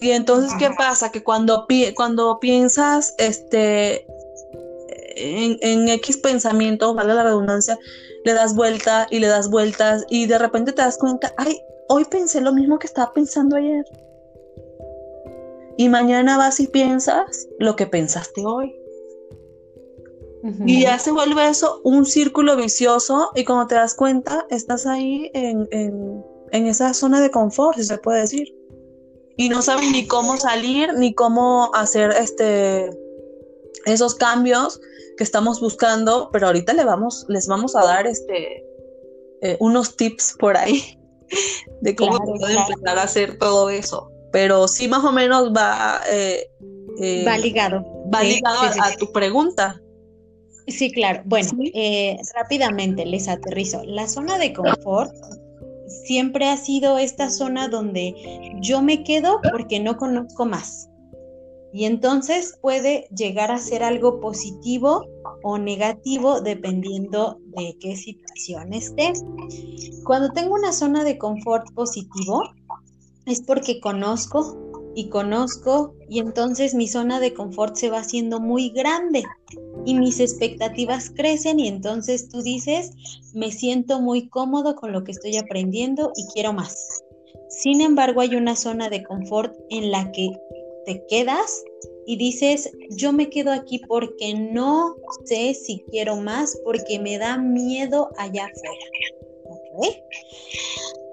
Y entonces, ¿qué pasa? Que cuando, cuando piensas este, en, en, X pensamiento, vale la redundancia, le das vuelta y le das vueltas y de repente te das cuenta, ay, hoy pensé lo mismo que estaba pensando ayer y mañana vas y piensas lo que pensaste hoy. Y ya se vuelve eso un círculo vicioso y cuando te das cuenta estás ahí en, esa zona de confort, si se puede decir. Y no sabes ni cómo salir, ni cómo hacer este, esos cambios que estamos buscando, pero ahorita le vamos, les vamos a dar este, eh, unos tips por ahí de cómo pueden empezar a hacer todo eso pero sí más o menos va... Eh, eh, va ligado. Va ligado a, tu pregunta. Sí, claro. Bueno, eh, rápidamente les aterrizo. La zona de confort siempre ha sido esta zona donde yo me quedo porque no conozco más. Y entonces puede llegar a ser algo positivo o negativo dependiendo de qué situación esté. Cuando tengo una zona de confort positivo, es porque conozco y conozco y entonces mi zona de confort se va haciendo muy grande y mis expectativas crecen y entonces tú dices, me siento muy cómodo con lo que estoy aprendiendo y quiero más. Sin embargo, hay una zona de confort en la que te quedas y dices, yo me quedo aquí porque no sé si quiero más, porque me da miedo allá afuera.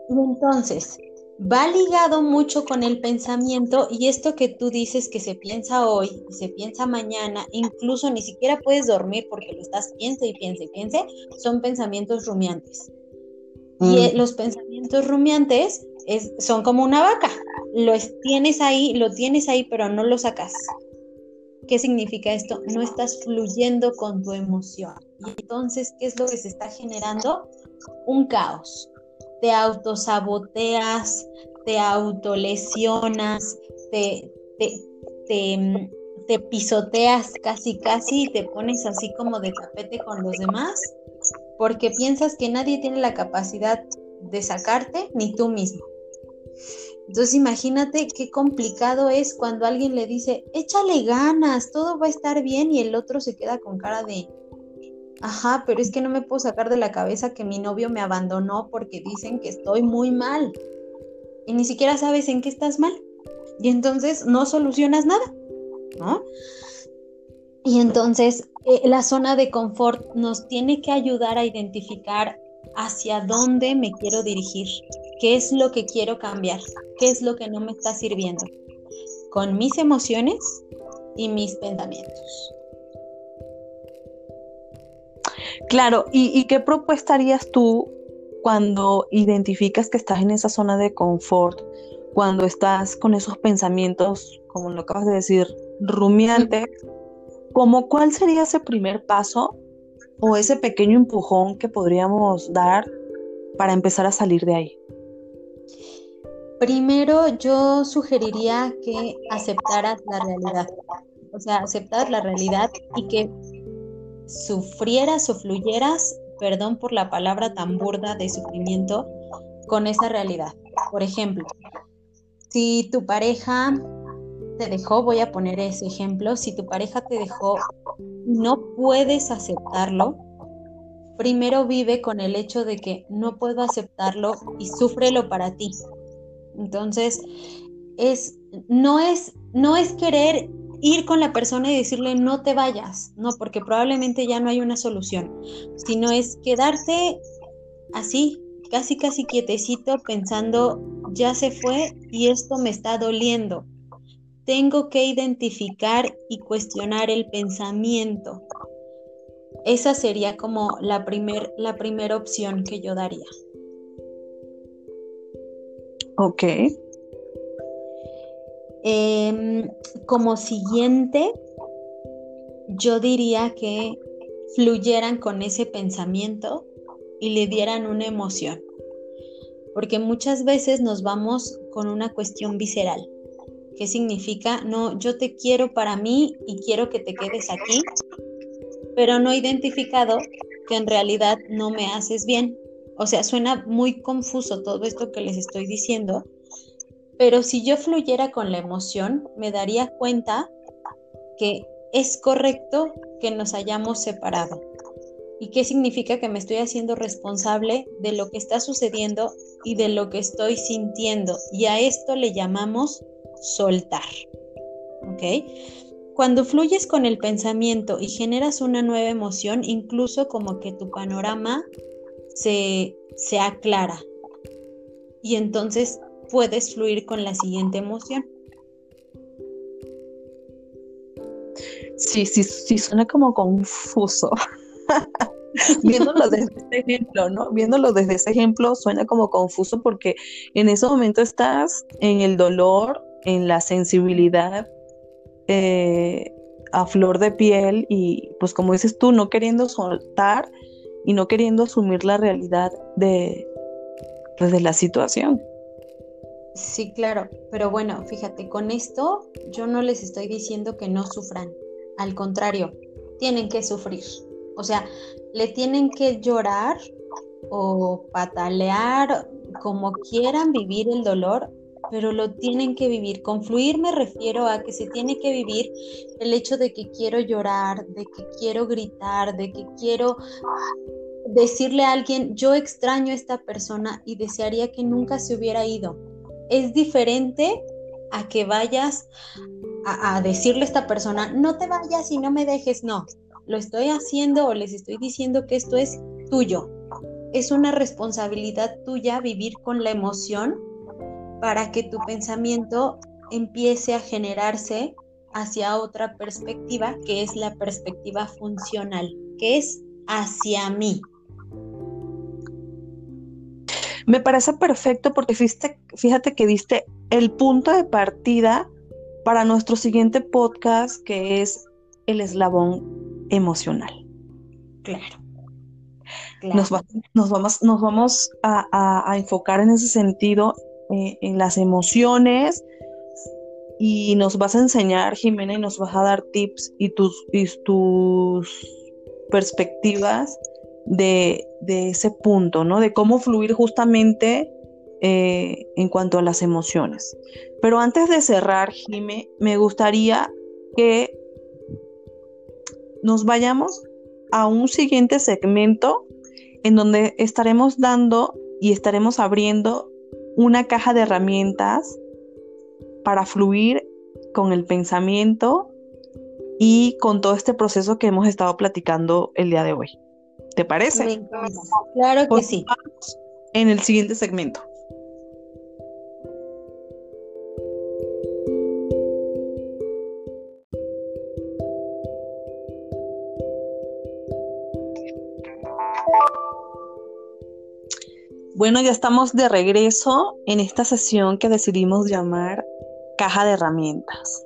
Y entonces, va ligado mucho con el pensamiento y esto que tú dices que se piensa hoy, se piensa mañana, incluso ni siquiera puedes dormir porque lo estás piense y piense y piense, son pensamientos rumiantes. Y mm. eh, los pensamientos rumiantes es, son como una vaca, lo tienes ahí, lo tienes ahí, pero no lo sacas. ¿Qué significa esto? No estás fluyendo con tu emoción. Y entonces, ¿qué es lo que se está generando? Un caos te autosaboteas, te autolesionas, te, te, te, pisoteas casi casi y te pones así como de tapete con los demás porque piensas que nadie tiene la capacidad de sacarte ni tú mismo. Entonces imagínate qué complicado es cuando alguien le dice, échale ganas, todo va a estar bien y el otro se queda con cara de, Ajá, pero es que no me puedo sacar de la cabeza que mi novio me abandonó porque dicen que estoy muy mal. Y ni siquiera sabes en qué estás mal. Y entonces no solucionas nada, ¿no? Y entonces eh, la zona de confort nos tiene que ayudar a identificar hacia dónde me quiero dirigir, qué es lo que quiero cambiar, qué es lo que no me está sirviendo, con mis emociones y mis pensamientos. Claro, ¿y, qué propuesta harías tú cuando identificas que estás en esa zona de confort, cuando estás con esos pensamientos, como lo acabas de decir, rumiantes? ¿Cómo cuál sería ese primer paso o ese pequeño empujón que podríamos dar para empezar a salir de ahí? Primero yo sugeriría que aceptaras la realidad, o sea, aceptar la realidad y que sufrieras o fluyeras, perdón por la palabra tan burda de sufrimiento, con esa realidad. Por ejemplo, si tu pareja te dejó, voy a poner ese ejemplo, si tu pareja te dejó, no puedes aceptarlo, primero vive con el hecho de que no puedo aceptarlo y súfrelo para ti. Entonces, es, no, es, no es querer ir con la persona y decirle no te vayas, no, porque probablemente ya no hay una solución, sino es quedarte así, casi casi quietecito pensando ya se fue y esto me está doliendo. Tengo que identificar y cuestionar el pensamiento. Esa sería como la primera la primera opción que yo daría. Ok. Em, como siguiente, yo diría que fluyeran con ese pensamiento y le dieran una emoción. Porque muchas veces nos vamos con una cuestión visceral. ¿Qué significa? No, yo te quiero para mí y quiero que te quedes aquí, pero no he identificado que en realidad no me haces bien. O sea, suena muy confuso todo esto que les estoy diciendo, pero si yo fluyera con la emoción, me daría cuenta que es correcto que nos hayamos separado. ¿Y qué significa que me estoy haciendo responsable de lo que está sucediendo y de lo que estoy sintiendo? Y a esto le llamamos soltar. ¿Ok? Cuando fluyes con el pensamiento y generas una nueva emoción, incluso como que tu panorama se, se aclara. Y entonces puedes fluir con la siguiente emoción. Sí, sí, sí, suena como confuso. Viéndolo desde ese ejemplo, ¿no? Viéndolo desde ese ejemplo suena como confuso porque en ese momento estás en el dolor, en la sensibilidad eh, a flor de piel y pues como dices tú, no queriendo soltar y no queriendo asumir la realidad de, pues, de la situación. Sí, claro, pero bueno, fíjate, con esto yo no les estoy diciendo que no sufran, al contrario, tienen que sufrir. O sea, le tienen que llorar o patalear, como quieran vivir el dolor, pero lo tienen que vivir. Con fluir me refiero a que se tiene que vivir el hecho de que quiero llorar, de que quiero gritar, de que quiero decirle a alguien, yo extraño a esta persona y desearía que nunca se hubiera ido es diferente a que vayas a, decirle a esta persona, no te vayas y no me dejes, no, lo estoy haciendo o les estoy diciendo que esto es tuyo. Es una responsabilidad tuya vivir con la emoción para que tu pensamiento empiece a generarse hacia otra perspectiva, que es la perspectiva funcional, que es hacia mí, me parece perfecto porque fíjate, fíjate que diste el punto de partida para nuestro siguiente podcast que es el eslabón emocional. Claro. Nos, vamos, nos vamos a, enfocar en ese sentido, eh, en las emociones, y nos vas a enseñar, Jimena, y nos vas a dar tips y tus, tus perspectivas de, ese punto, ¿no? De cómo fluir justamente eh, en cuanto a las emociones. Pero antes de cerrar, Jime, me gustaría que nos vayamos a un siguiente segmento en donde estaremos dando y estaremos abriendo una caja de herramientas para fluir con el pensamiento y con todo este proceso que hemos estado platicando el día de hoy. ¿Te parece? Claro que sí. En el siguiente segmento. Bueno, ya estamos de regreso en esta sesión que decidimos llamar caja de herramientas.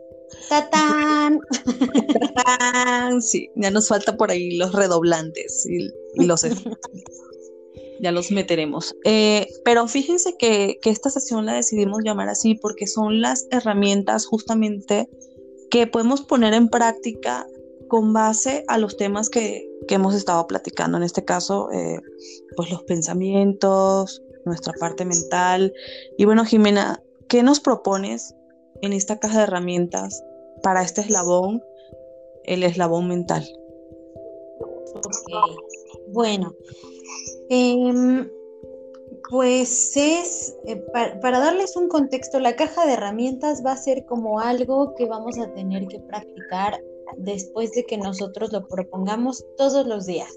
¡Tatán! ¡Tatán! Sí, ya nos falta por ahí los redoblantes y, los efectos. ya los meteremos. Eh, pero fíjense que, que esta sesión la decidimos llamar así porque son las herramientas justamente que podemos poner en práctica con base a los temas que, hemos estado platicando, en este caso, eh, pues los pensamientos, nuestra parte mental. Y bueno, Jimena, ¿qué nos propones en esta caja de herramientas para este eslabón, el eslabón mental? Bueno, em, pues es, eh, para darles un contexto, la caja de herramientas va a ser como algo que vamos a tener que practicar después de que nosotros lo propongamos todos los días.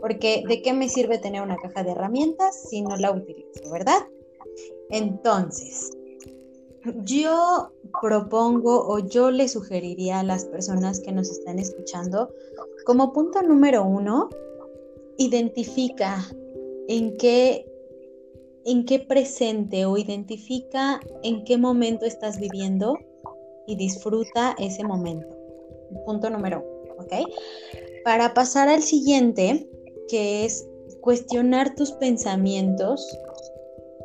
Porque ¿de qué me sirve tener una caja de herramientas si no la utilizo, verdad? Entonces, yo propongo o yo le sugeriría a las personas que nos están escuchando, como punto número uno, identifica en qué, en qué presente o identifica en qué momento estás viviendo y disfruta ese momento punto número uno. Para pasar al siguiente, que es cuestionar tus pensamientos,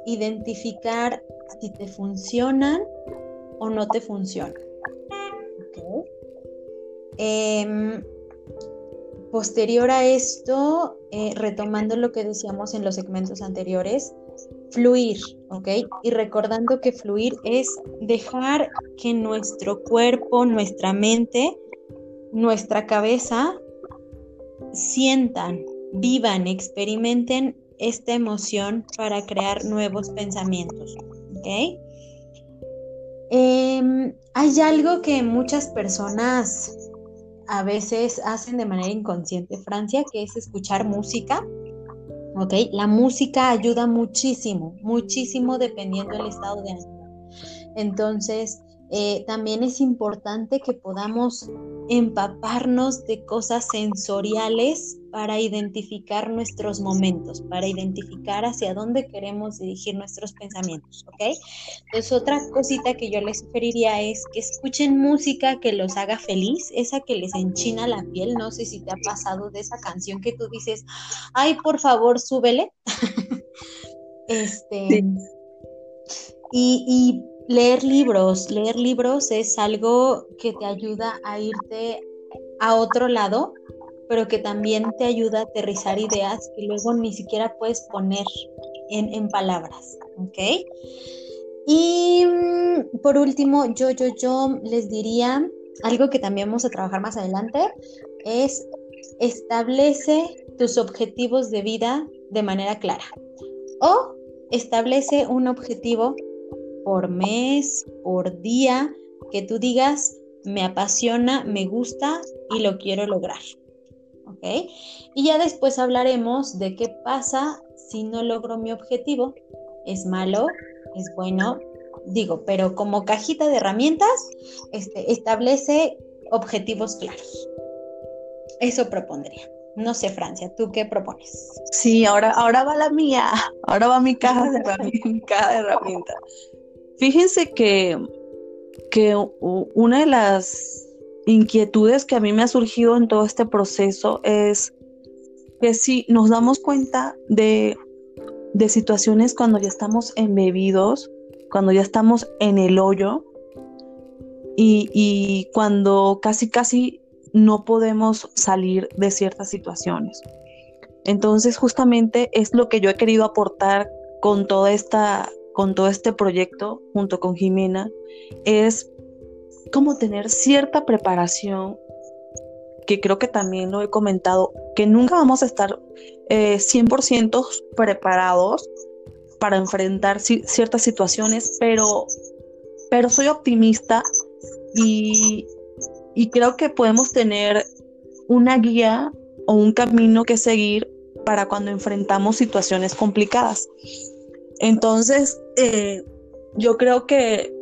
identificar si te funcionan o no te funcionan. Em, posterior a esto, eh, retomando lo que decíamos en los segmentos anteriores, fluir, ¿ok? Y recordando que fluir es dejar que nuestro cuerpo, nuestra mente, nuestra cabeza sientan, vivan, experimenten esta emoción para crear nuevos pensamientos. Em, hay algo que muchas personas a veces hacen de manera inconsciente, Francia, que es escuchar música. ¿Ok? La música ayuda muchísimo, muchísimo dependiendo del estado de ánimo. Entonces, eh, también es importante que podamos empaparnos de cosas sensoriales para identificar nuestros momentos, para identificar hacia dónde queremos dirigir nuestros pensamientos, ¿ok? Entonces otra cosita que yo les sugeriría es que escuchen música que los haga feliz, esa que les enchina la piel, no sé si te ha pasado de esa canción que tú dices, ay, por favor, súbele. este, y, y Leer libros, leer libros es algo que te ayuda a irte a otro lado, pero que también te ayuda a aterrizar ideas que luego ni siquiera puedes poner en, palabras, ¿ok? Y mm, por último, yo, yo, yo les diría algo que también vamos a trabajar más adelante, es establece tus objetivos de vida de manera clara o establece un objetivo por mes, por día, que tú digas, me apasiona, me gusta y lo quiero lograr. ¿Ok? Y ya después hablaremos de qué pasa si no logro mi objetivo. ¿Es malo? ¿Es bueno? Digo, pero como cajita de herramientas, este, establece objetivos claros. Eso propondría. No sé, Francia, ¿tú qué propones? Sí, ahora, ahora va la mía. Ahora va mi caja de herramientas. Fíjense que, que una de las inquietudes que a mí me ha surgido en todo este proceso es que si nos damos cuenta de, de situaciones cuando ya estamos embebidos, cuando ya estamos en el hoyo y, y cuando casi casi no podemos salir de ciertas situaciones. Entonces justamente es lo que yo he querido aportar con toda esta con todo este proyecto junto con Jimena es como tener cierta preparación, que creo que también lo he comentado, que nunca vamos a estar 100% eh, preparados para enfrentar ciertas situaciones, pero, pero soy optimista y, y creo que podemos tener una guía o un camino que seguir para cuando enfrentamos situaciones complicadas. Entonces, eh, yo creo que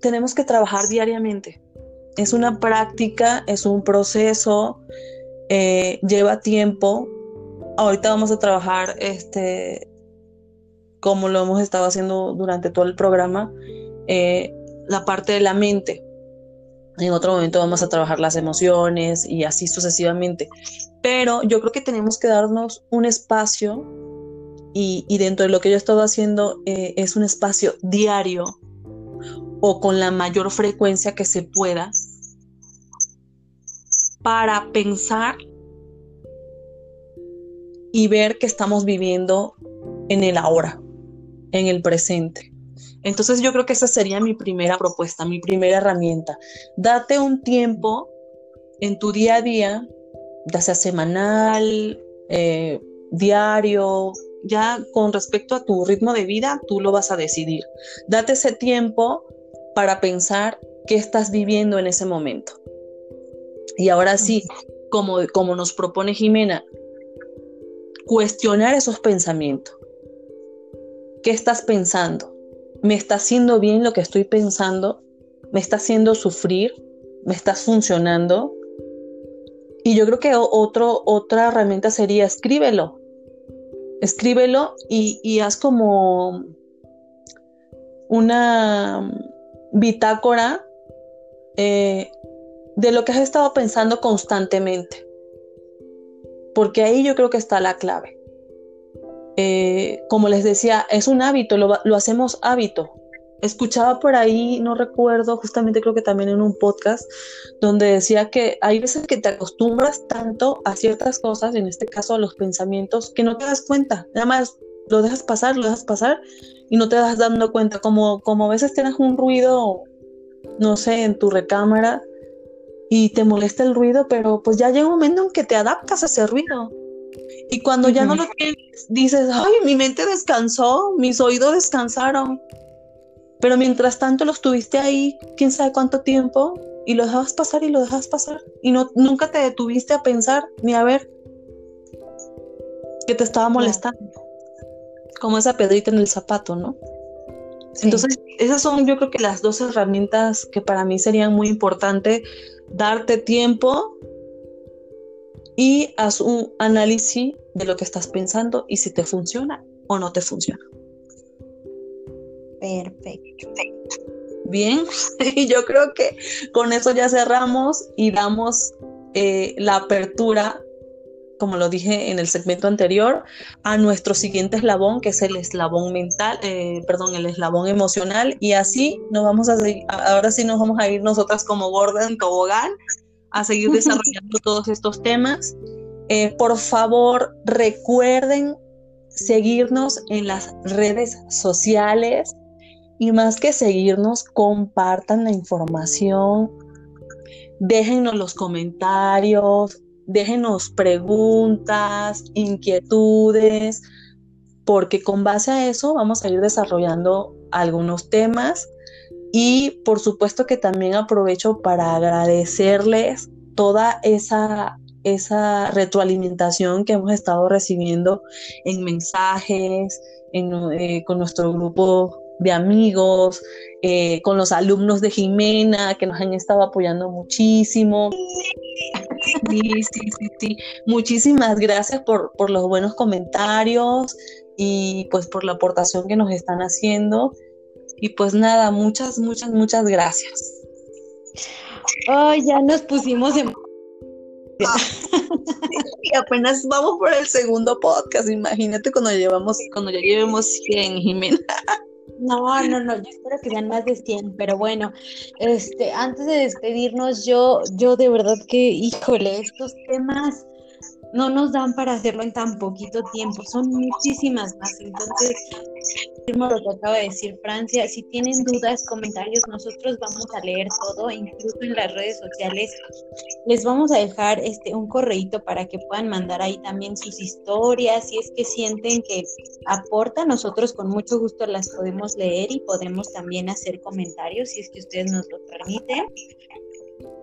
tenemos que trabajar diariamente. Es una práctica, es un proceso, eh, lleva tiempo. Ahorita vamos a trabajar este, como lo hemos estado haciendo durante todo el programa, eh, la parte de la mente. En otro momento vamos a trabajar las emociones y así sucesivamente. Pero yo creo que tenemos que darnos un espacio y, dentro de lo que yo he estado haciendo eh, es un espacio diario o con la mayor frecuencia que se pueda para pensar y ver que estamos viviendo en el ahora, en el presente. Entonces yo creo que esa sería mi primera propuesta, mi primera herramienta. Date un tiempo en tu día a día, ya sea semanal, eh, diario, ya con respecto a tu ritmo de vida, tú lo vas a decidir. Date ese tiempo para pensar qué estás viviendo en ese momento. Y ahora sí, como, como nos propone Jimena, cuestionar esos pensamientos. ¿Qué estás pensando? ¿Me está haciendo bien lo que estoy pensando? ¿Me está haciendo sufrir? ¿Me estás funcionando? Y yo creo que otro, otra herramienta sería escríbelo. Escríbelo y, y haz como una bitácora eh, de lo que has estado pensando constantemente. Porque ahí yo creo que está la clave. Eh, como les decía, es un hábito, lo, lo, hacemos hábito. Escuchaba por ahí, no recuerdo, justamente creo que también en un podcast, donde decía que hay veces que te acostumbras tanto a ciertas cosas, en este caso a los pensamientos, que no te das cuenta. Nada más lo dejas pasar, lo dejas pasar y no te das dando cuenta. Como, como a veces tienes un ruido, no sé, en tu recámara y te molesta el ruido, pero pues ya llega un momento en que te adaptas a ese ruido. Y cuando ya no lo tienes, dices, ay, mi mente descansó, mis oídos descansaron. Pero mientras tanto los tuviste ahí, quién sabe cuánto tiempo, y lo dejabas pasar y lo dejabas pasar. Y no, nunca te detuviste a pensar ni a ver que te estaba molestando como esa pedrita en el zapato, ¿no? Entonces, esas son yo creo que las dos herramientas que para mí serían muy importantes, darte tiempo y haz un análisis de lo que estás pensando y si te funciona o no te funciona. Perfecto. Bien, y yo creo que con eso ya cerramos y damos eh, la apertura como lo dije en el segmento anterior, a nuestro siguiente eslabón, que es el eslabón mental, eh, perdón, el eslabón emocional, y así nos vamos a seguir, ahora sí nos vamos a ir nosotras como Gordon Tobogán a seguir desarrollando todos estos temas. Eh, por favor, recuerden seguirnos en las redes sociales y más que seguirnos, compartan la información, déjennos los comentarios, déjenos preguntas, inquietudes, porque con base a eso vamos a ir desarrollando algunos temas y por supuesto que también aprovecho para agradecerles toda esa, esa retroalimentación que hemos estado recibiendo en mensajes, eh, con nuestro grupo de amigos, eh, con los alumnos de Jimena que nos han estado apoyando muchísimo. Sí, sí, sí, sí. Muchísimas gracias por, por los buenos comentarios y pues por la aportación que nos están haciendo. Y pues nada, muchas, muchas, muchas gracias. Ay, ya nos pusimos en... y apenas vamos por el segundo podcast, imagínate cuando llevamos, cuando ya llevemos 100, Jimena. No, no, no, yo espero que sean más de 100, pero bueno, este, antes de despedirnos, yo, yo de verdad que, híjole, estos temas no nos dan para hacerlo en tan poquito tiempo, son muchísimas más. Entonces, lo que acaba de decir Francia, si tienen dudas, comentarios, nosotros vamos a leer todo, incluso en las redes sociales. Les vamos a dejar este un correíto para que puedan mandar ahí también sus historias, si es que sienten que aporta, nosotros con mucho gusto las podemos leer y podemos también hacer comentarios si es que ustedes nos lo permiten.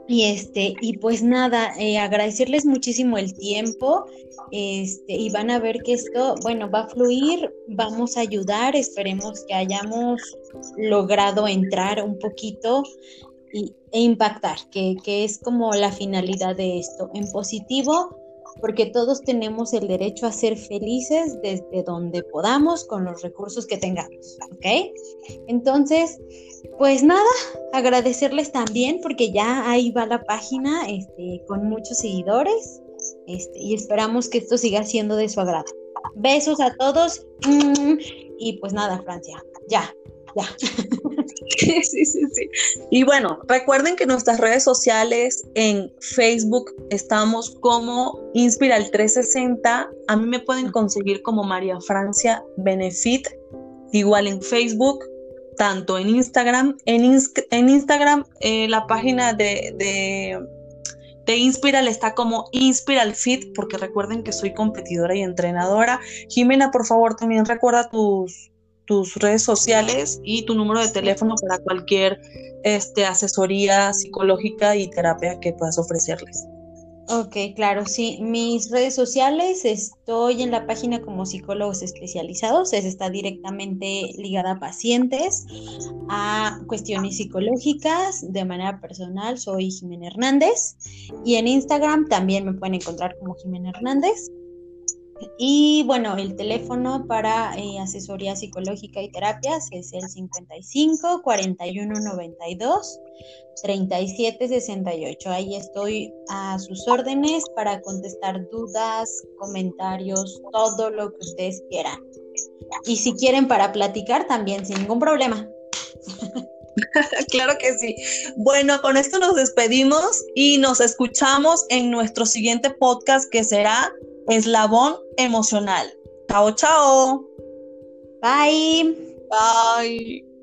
Y este, y pues nada, eh, agradecerles muchísimo el tiempo. Este, y van a ver que esto, bueno, va a fluir, vamos a ayudar, esperemos que hayamos logrado entrar un poquito y, e impactar, que, que es como la finalidad de esto, en positivo, porque todos tenemos el derecho a ser felices desde donde podamos con los recursos que tengamos, ¿ok? Entonces, pues nada, agradecerles también porque ya ahí va la página este, con muchos seguidores este, y esperamos que esto siga siendo de su agrado. Besos a todos mm, y pues nada, Francia, ya, ya. Sí, sí, sí. Y bueno, recuerden que nuestras redes sociales en Facebook estamos como Inspiral 360. A mí me pueden conseguir como María Francia Benefit, igual en Facebook, tanto en Instagram. En, en Instagram, eh, la página de, de, de, Inspiral está como Inspiral Fit, porque recuerden que soy competidora y entrenadora. Jimena, por favor, también recuerda tus, tus redes sociales y tu número de teléfono para cualquier este, asesoría psicológica y terapia que puedas ofrecerles. Ok, claro, sí. Mis redes sociales, estoy en la página como psicólogos especializados, es, está directamente ligada a pacientes, a cuestiones psicológicas, de manera personal, soy Jimena Hernández. Y en Instagram también me pueden encontrar como Jimena Hernández. Y bueno, el teléfono para eh, asesoría psicológica y terapias es el 55 41 92 37 68. Ahí estoy a sus órdenes para contestar dudas, comentarios, todo lo que ustedes quieran. Y si quieren para platicar también sin ningún problema. claro que sí. Bueno, con esto nos despedimos y nos escuchamos en nuestro siguiente podcast que será Eslabón emocional. Chao, chao. Bye. Bye.